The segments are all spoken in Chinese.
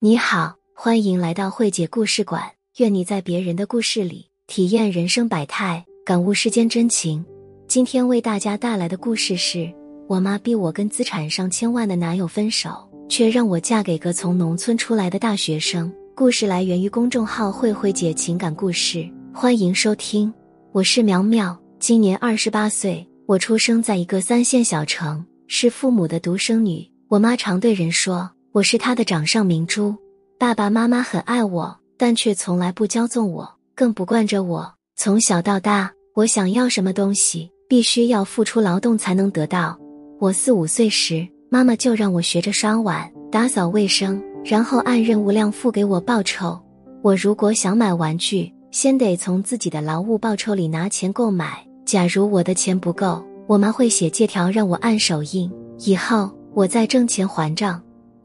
你好，欢迎来到慧姐故事馆。愿你在别人的故事里体验人生百态，感悟世间真情。今天为大家带来的故事是：我妈逼我跟资产上千万的男友分手，却让我嫁给个从农村出来的大学生。故事来源于公众号“慧慧姐情感故事”，欢迎收听。我是苗苗，今年二十八岁。我出生在一个三线小城，是父母的独生女。我妈常对人说。我是他的掌上明珠，爸爸妈妈很爱我，但却从来不骄纵我，更不惯着我。从小到大，我想要什么东西，必须要付出劳动才能得到。我四五岁时，妈妈就让我学着刷碗、打扫卫生，然后按任务量付给我报酬。我如果想买玩具，先得从自己的劳务报酬里拿钱购买。假如我的钱不够，我妈会写借条让我按手印，以后我再挣钱还账。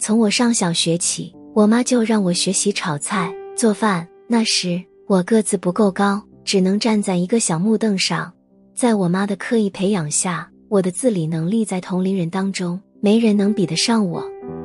从我上小学起，我妈就让我学习炒菜、做饭。那时我个子不够高，只能站在一个小木凳上。在我妈的刻意培养下，我的自理能力在同龄人当中没人能比得上我。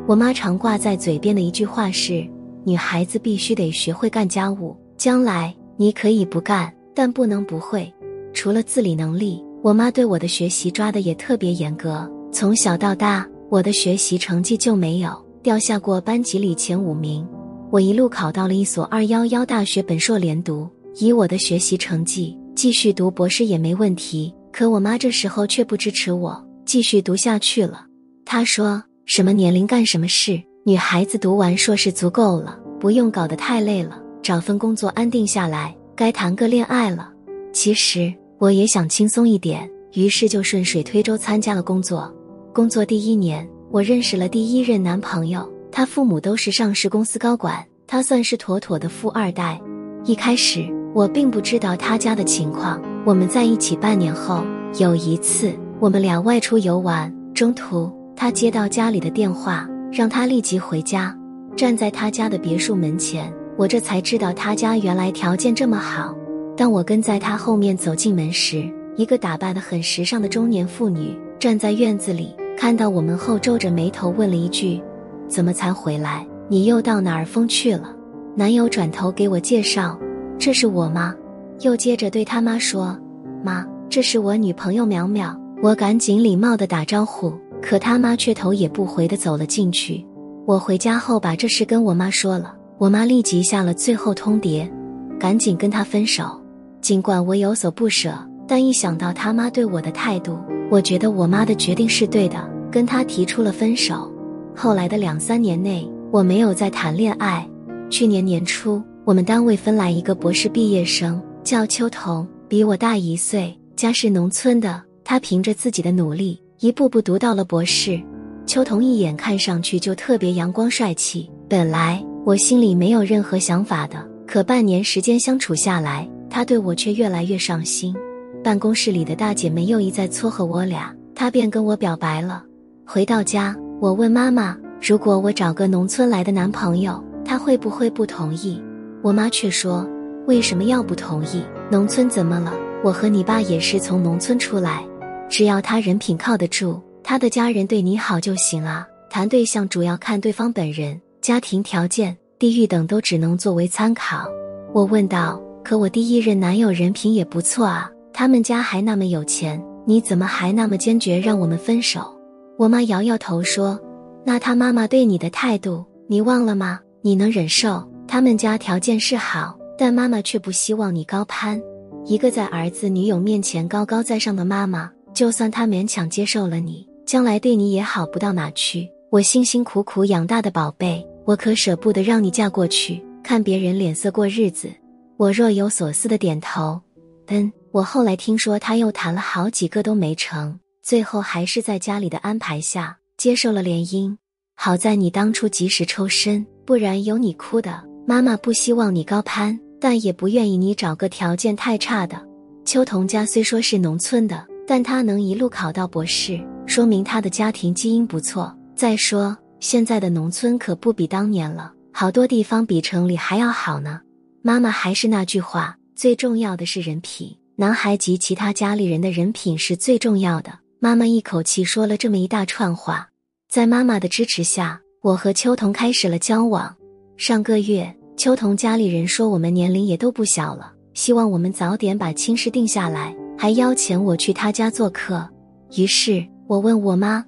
我妈常挂在嘴边的一句话是：“女孩子必须得学会干家务，将来你可以不干，但不能不会。”除了自理能力，我妈对我的学习抓的也特别严格。从小到大，我的学习成绩就没有。掉下过班级里前五名，我一路考到了一所二幺幺大学本硕连读。以我的学习成绩，继续读博士也没问题。可我妈这时候却不支持我继续读下去了。她说：“什么年龄干什么事？女孩子读完硕士足够了，不用搞得太累了，找份工作安定下来，该谈个恋爱了。”其实我也想轻松一点，于是就顺水推舟参加了工作。工作第一年。我认识了第一任男朋友，他父母都是上市公司高管，他算是妥妥的富二代。一开始我并不知道他家的情况。我们在一起半年后，有一次我们俩外出游玩，中途他接到家里的电话，让他立即回家。站在他家的别墅门前，我这才知道他家原来条件这么好。当我跟在他后面走进门时，一个打扮的很时尚的中年妇女站在院子里。看到我们后，皱着眉头问了一句：“怎么才回来？你又到哪儿疯去了？”男友转头给我介绍：“这是我妈。”又接着对他妈说：“妈，这是我女朋友苗苗。”我赶紧礼貌的打招呼，可他妈却头也不回的走了进去。我回家后把这事跟我妈说了，我妈立即下了最后通牒，赶紧跟他分手。尽管我有所不舍，但一想到他妈对我的态度，我觉得我妈的决定是对的，跟她提出了分手。后来的两三年内，我没有再谈恋爱。去年年初，我们单位分来一个博士毕业生，叫秋桐，比我大一岁，家是农村的。他凭着自己的努力，一步步读到了博士。秋桐一眼看上去就特别阳光帅气。本来我心里没有任何想法的，可半年时间相处下来，他对我却越来越上心。办公室里的大姐们又一再撮合我俩，她便跟我表白了。回到家，我问妈妈：“如果我找个农村来的男朋友，他会不会不同意？”我妈却说：“为什么要不同意？农村怎么了？我和你爸也是从农村出来，只要他人品靠得住，他的家人对你好就行啊。谈对象主要看对方本人、家庭条件、地域等，都只能作为参考。”我问道：“可我第一任男友人品也不错啊。”他们家还那么有钱，你怎么还那么坚决让我们分手？我妈摇摇头说：“那他妈妈对你的态度，你忘了吗？你能忍受？他们家条件是好，但妈妈却不希望你高攀。一个在儿子女友面前高高在上的妈妈，就算她勉强接受了你，将来对你也好不到哪去。我辛辛苦苦养大的宝贝，我可舍不得让你嫁过去，看别人脸色过日子。”我若有所思的点头，嗯。我后来听说他又谈了好几个都没成，最后还是在家里的安排下接受了联姻。好在你当初及时抽身，不然有你哭的。妈妈不希望你高攀，但也不愿意你找个条件太差的。秋桐家虽说是农村的，但他能一路考到博士，说明他的家庭基因不错。再说现在的农村可不比当年了，好多地方比城里还要好呢。妈妈还是那句话，最重要的是人品。男孩及其他家里人的人品是最重要的。妈妈一口气说了这么一大串话，在妈妈的支持下，我和秋桐开始了交往。上个月，秋桐家里人说我们年龄也都不小了，希望我们早点把亲事定下来，还邀请我去他家做客。于是我问我妈：“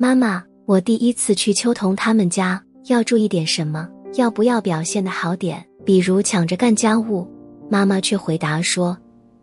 妈妈，我第一次去秋桐他们家，要注意点什么？要不要表现的好点，比如抢着干家务？”妈妈却回答说：“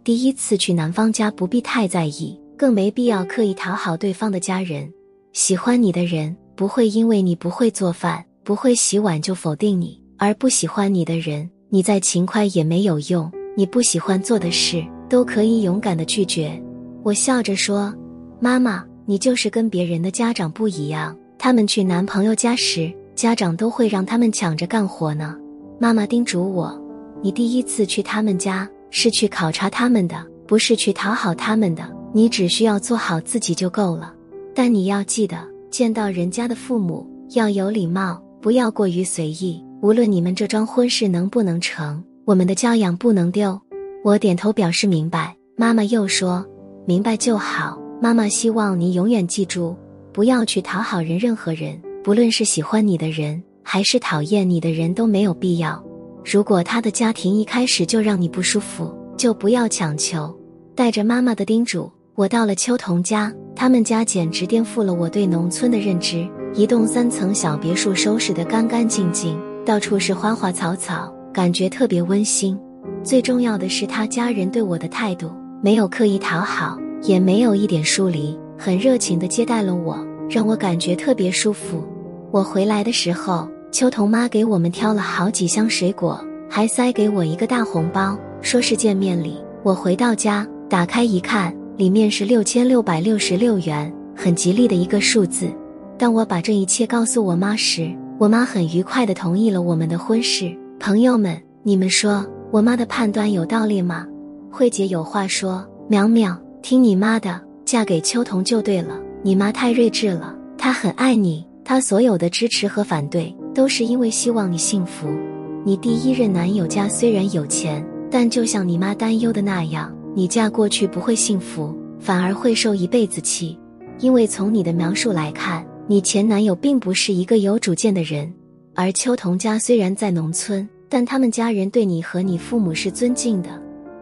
第一次去男方家，不必太在意，更没必要刻意讨好对方的家人。喜欢你的人不会因为你不会做饭、不会洗碗就否定你，而不喜欢你的人，你再勤快也没有用。你不喜欢做的事，都可以勇敢的拒绝。”我笑着说：“妈妈，你就是跟别人的家长不一样，他们去男朋友家时，家长都会让他们抢着干活呢。”妈妈叮嘱我。你第一次去他们家是去考察他们的，不是去讨好他们的。你只需要做好自己就够了。但你要记得，见到人家的父母要有礼貌，不要过于随意。无论你们这桩婚事能不能成，我们的教养不能丢。我点头表示明白。妈妈又说：“明白就好。”妈妈希望你永远记住，不要去讨好人，任何人，不论是喜欢你的人还是讨厌你的人，都没有必要。如果他的家庭一开始就让你不舒服，就不要强求。带着妈妈的叮嘱，我到了秋桐家。他们家简直颠覆了我对农村的认知。一栋三层小别墅，收拾得干干净净，到处是花花草草，感觉特别温馨。最重要的是，他家人对我的态度没有刻意讨好，也没有一点疏离，很热情地接待了我，让我感觉特别舒服。我回来的时候。秋桐妈给我们挑了好几箱水果，还塞给我一个大红包，说是见面礼。我回到家，打开一看，里面是六千六百六十六元，很吉利的一个数字。当我把这一切告诉我妈时，我妈很愉快地同意了我们的婚事。朋友们，你们说我妈的判断有道理吗？慧姐有话说：淼淼，听你妈的，嫁给秋桐就对了。你妈太睿智了，她很爱你，她所有的支持和反对。都是因为希望你幸福。你第一任男友家虽然有钱，但就像你妈担忧的那样，你嫁过去不会幸福，反而会受一辈子气。因为从你的描述来看，你前男友并不是一个有主见的人。而秋桐家虽然在农村，但他们家人对你和你父母是尊敬的，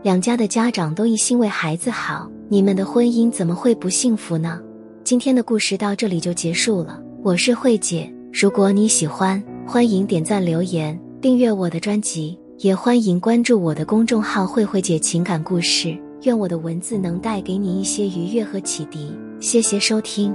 两家的家长都一心为孩子好，你们的婚姻怎么会不幸福呢？今天的故事到这里就结束了，我是慧姐。如果你喜欢，欢迎点赞、留言、订阅我的专辑，也欢迎关注我的公众号“慧慧姐情感故事”。愿我的文字能带给你一些愉悦和启迪。谢谢收听。